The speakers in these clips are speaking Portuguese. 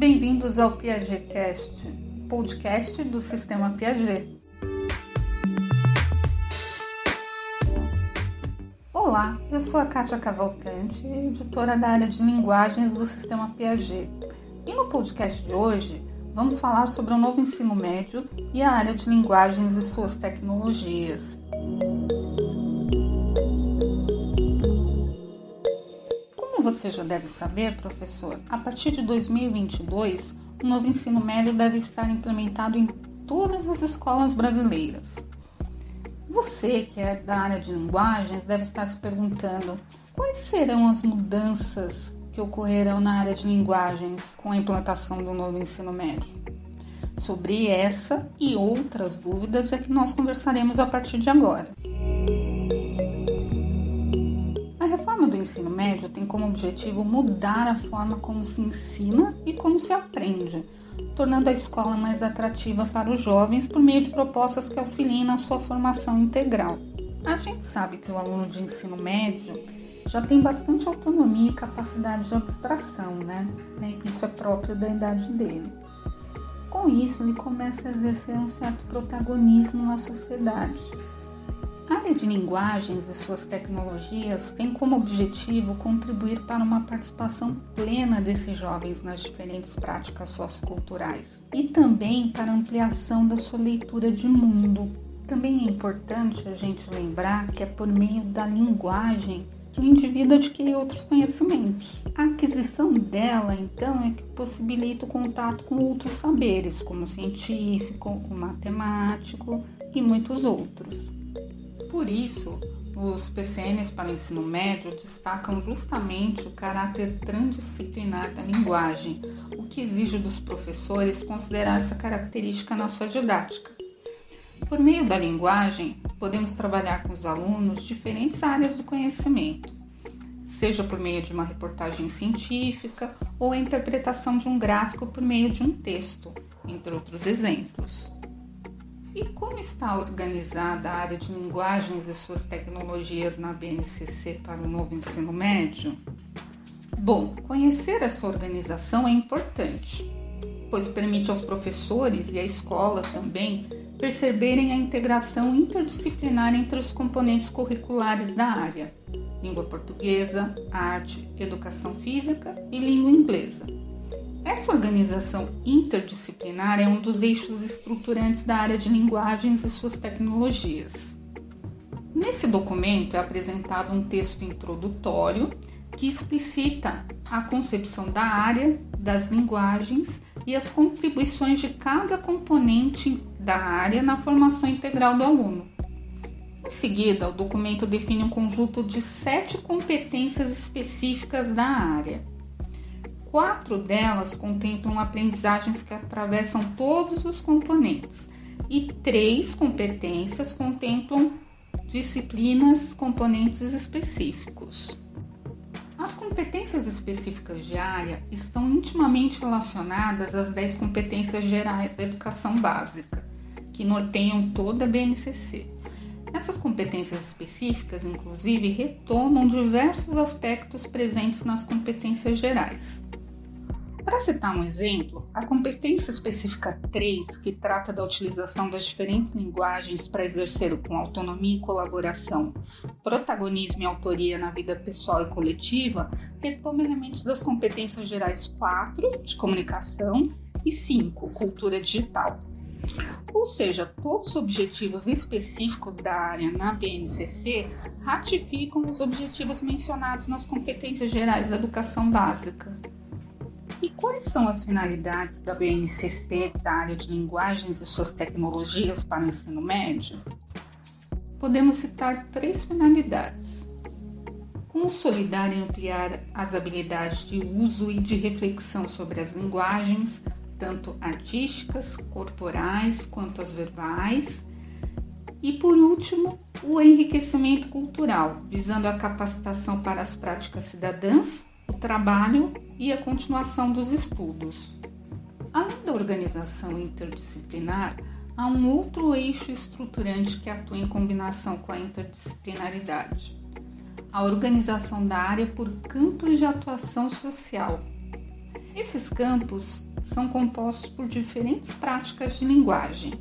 Bem-vindos ao PiagetCast, podcast do Sistema Piaget. Olá, eu sou a Kátia Cavalcante, editora da área de linguagens do Sistema Piaget. E no podcast de hoje, vamos falar sobre o novo ensino médio e a área de linguagens e suas tecnologias. Você já deve saber, professor, a partir de 2022, o novo ensino médio deve estar implementado em todas as escolas brasileiras. Você, que é da área de linguagens, deve estar se perguntando quais serão as mudanças que ocorrerão na área de linguagens com a implantação do novo ensino médio. Sobre essa e outras dúvidas é que nós conversaremos a partir de agora. Ensino médio tem como objetivo mudar a forma como se ensina e como se aprende, tornando a escola mais atrativa para os jovens por meio de propostas que auxiliem na sua formação integral. A gente sabe que o aluno de ensino médio já tem bastante autonomia e capacidade de abstração, né? Isso é próprio da idade dele. Com isso, ele começa a exercer um certo protagonismo na sociedade área de linguagens e suas tecnologias tem como objetivo contribuir para uma participação plena desses jovens nas diferentes práticas socioculturais e também para ampliação da sua leitura de mundo. Também é importante a gente lembrar que é por meio da linguagem que o indivíduo adquire outros conhecimentos. A aquisição dela, então, é que possibilita o contato com outros saberes, como científico, matemático e muitos outros. Por isso, os PCNs para o ensino médio destacam justamente o caráter transdisciplinar da linguagem, o que exige dos professores considerar essa característica na sua didática. Por meio da linguagem, podemos trabalhar com os alunos diferentes áreas do conhecimento, seja por meio de uma reportagem científica ou a interpretação de um gráfico por meio de um texto, entre outros exemplos. E como está organizada a área de linguagens e suas tecnologias na BNCC para o novo ensino médio? Bom, conhecer essa organização é importante, pois permite aos professores e à escola também perceberem a integração interdisciplinar entre os componentes curriculares da área: língua portuguesa, arte, educação física e língua inglesa essa organização interdisciplinar é um dos eixos estruturantes da área de linguagens e suas tecnologias. Nesse documento é apresentado um texto introdutório que explicita a concepção da área, das linguagens e as contribuições de cada componente da área na formação integral do aluno. Em seguida, o documento define um conjunto de sete competências específicas da área Quatro delas contemplam aprendizagens que atravessam todos os componentes e três competências contemplam disciplinas, componentes específicos. As competências específicas de área estão intimamente relacionadas às 10 competências gerais da educação básica, que norteiam toda a BNCC. Essas competências específicas, inclusive, retomam diversos aspectos presentes nas competências gerais. Para citar um exemplo, a competência específica 3, que trata da utilização das diferentes linguagens para exercer com autonomia e colaboração, protagonismo e autoria na vida pessoal e coletiva, retoma elementos das competências gerais 4, de comunicação, e 5, cultura digital. Ou seja, todos os objetivos específicos da área na BNCC ratificam os objetivos mencionados nas competências gerais da educação básica. E quais são as finalidades da BNCC da área de linguagens e suas tecnologias para o ensino médio? Podemos citar três finalidades: consolidar e ampliar as habilidades de uso e de reflexão sobre as linguagens, tanto artísticas, corporais quanto as verbais. E por último, o enriquecimento cultural, visando a capacitação para as práticas cidadãs o trabalho e a continuação dos estudos. Além da organização interdisciplinar, há um outro eixo estruturante que atua em combinação com a interdisciplinaridade: a organização da área por campos de atuação social. Esses campos são compostos por diferentes práticas de linguagem.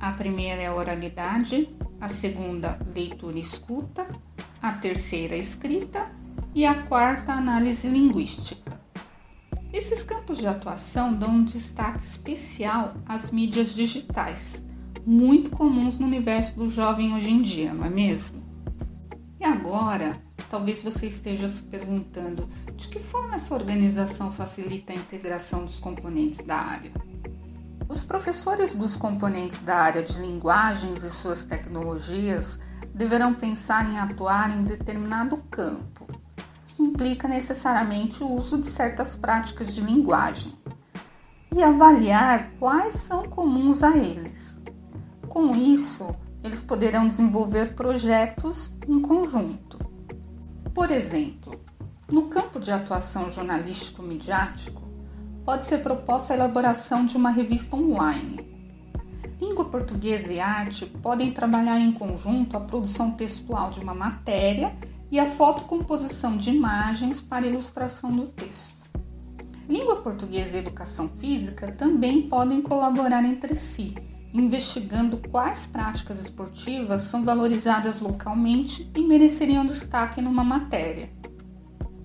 A primeira é a oralidade, a segunda, leitura e escuta, a terceira, escrita e a quarta, análise linguística. Esses campos de atuação dão um destaque especial às mídias digitais, muito comuns no universo do jovem hoje em dia, não é mesmo? E agora, talvez você esteja se perguntando de que forma essa organização facilita a integração dos componentes da área. Os professores dos componentes da área de linguagens e suas tecnologias deverão pensar em atuar em determinado campo, implica necessariamente o uso de certas práticas de linguagem, e avaliar quais são comuns a eles. Com isso, eles poderão desenvolver projetos em conjunto. Por exemplo, no campo de atuação jornalístico-midiático, pode ser proposta a elaboração de uma revista online. Língua portuguesa e arte podem trabalhar em conjunto a produção textual de uma matéria e a fotocomposição de imagens para ilustração do texto. Língua portuguesa e educação física também podem colaborar entre si, investigando quais práticas esportivas são valorizadas localmente e mereceriam destaque numa matéria.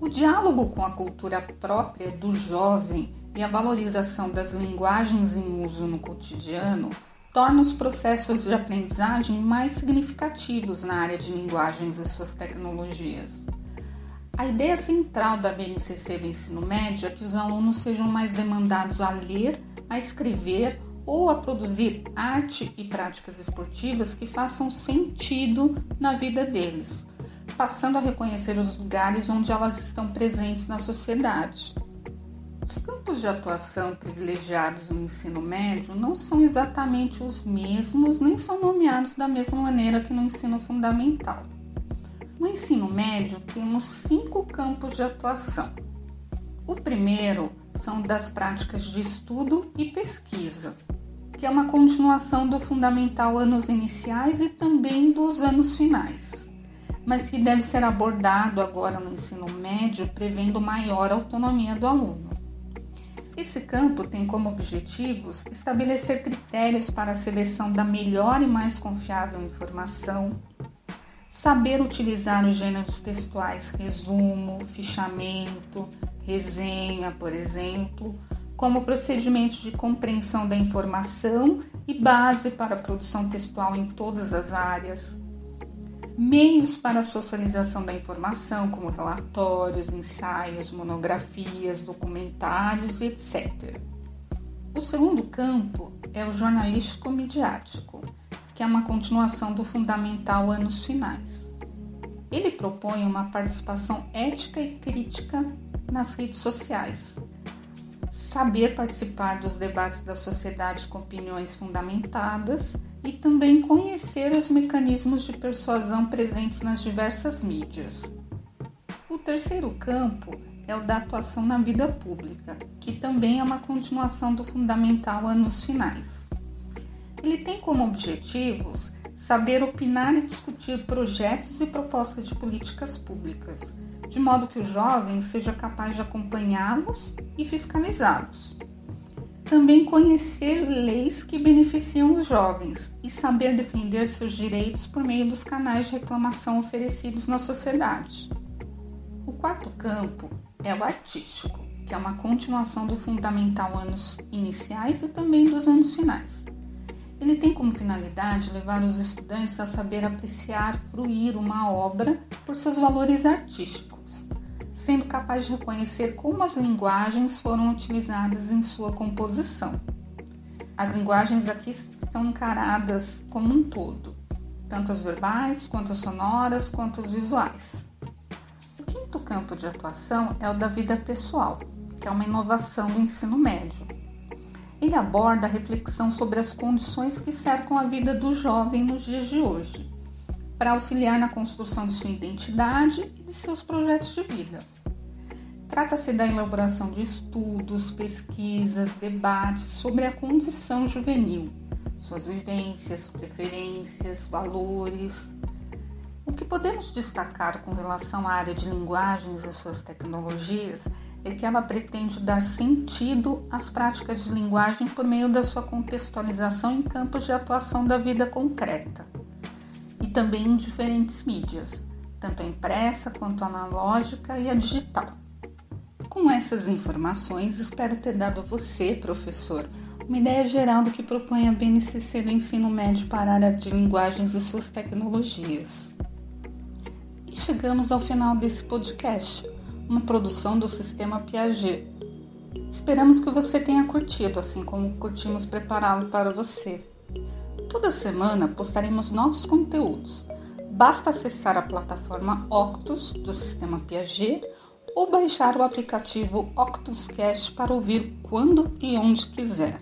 O diálogo com a cultura própria do jovem e a valorização das linguagens em uso no cotidiano torna os processos de aprendizagem mais significativos na área de linguagens e suas tecnologias. A ideia central da BNCC do ensino médio é que os alunos sejam mais demandados a ler, a escrever ou a produzir arte e práticas esportivas que façam sentido na vida deles, passando a reconhecer os lugares onde elas estão presentes na sociedade. Os campos de atuação privilegiados no ensino médio não são exatamente os mesmos, nem são nomeados da mesma maneira que no ensino fundamental. No ensino médio, temos cinco campos de atuação. O primeiro são das práticas de estudo e pesquisa, que é uma continuação do fundamental anos iniciais e também dos anos finais, mas que deve ser abordado agora no ensino médio, prevendo maior autonomia do aluno. Esse campo tem como objetivos estabelecer critérios para a seleção da melhor e mais confiável informação, saber utilizar os gêneros textuais resumo, fichamento, resenha, por exemplo, como procedimento de compreensão da informação e base para a produção textual em todas as áreas meios para a socialização da informação, como relatórios, ensaios, monografias, documentários, etc. O segundo campo é o jornalístico-midiático, que é uma continuação do fundamental anos finais. Ele propõe uma participação ética e crítica nas redes sociais, saber participar dos debates da sociedade com opiniões fundamentadas e também conhecer os mecanismos de persuasão presentes nas diversas mídias. O terceiro campo é o da atuação na vida pública, que também é uma continuação do fundamental anos finais. Ele tem como objetivos saber opinar e discutir projetos e propostas de políticas públicas, de modo que o jovem seja capaz de acompanhá-los e fiscalizá-los. Também conhecer leis que beneficiam os jovens e saber defender seus direitos por meio dos canais de reclamação oferecidos na sociedade. O quarto campo é o artístico, que é uma continuação do fundamental anos iniciais e também dos anos finais. Ele tem como finalidade levar os estudantes a saber apreciar, fruir uma obra por seus valores artísticos, sendo capaz de reconhecer como as linguagens foram utilizadas em sua composição. As linguagens aqui estão encaradas como um todo, tanto as verbais, quanto as sonoras, quanto as visuais. O quinto campo de atuação é o da vida pessoal, que é uma inovação do ensino médio ele aborda a reflexão sobre as condições que cercam a vida do jovem nos dias de hoje, para auxiliar na construção de sua identidade e de seus projetos de vida. Trata-se da elaboração de estudos, pesquisas, debates sobre a condição juvenil, suas vivências, preferências, valores. O que podemos destacar com relação à área de linguagens e suas tecnologias é que ela pretende dar sentido às práticas de linguagem por meio da sua contextualização em campos de atuação da vida concreta também em diferentes mídias, tanto a impressa quanto a analógica e a digital. Com essas informações, espero ter dado a você, professor, uma ideia geral do que propõe a BNCC do ensino médio para a área de linguagens e suas tecnologias. E chegamos ao final desse podcast uma produção do sistema Piaget. Esperamos que você tenha curtido, assim como curtimos prepará-lo para você. Toda semana postaremos novos conteúdos. Basta acessar a plataforma Octus do sistema Piaget ou baixar o aplicativo OctusCast para ouvir quando e onde quiser.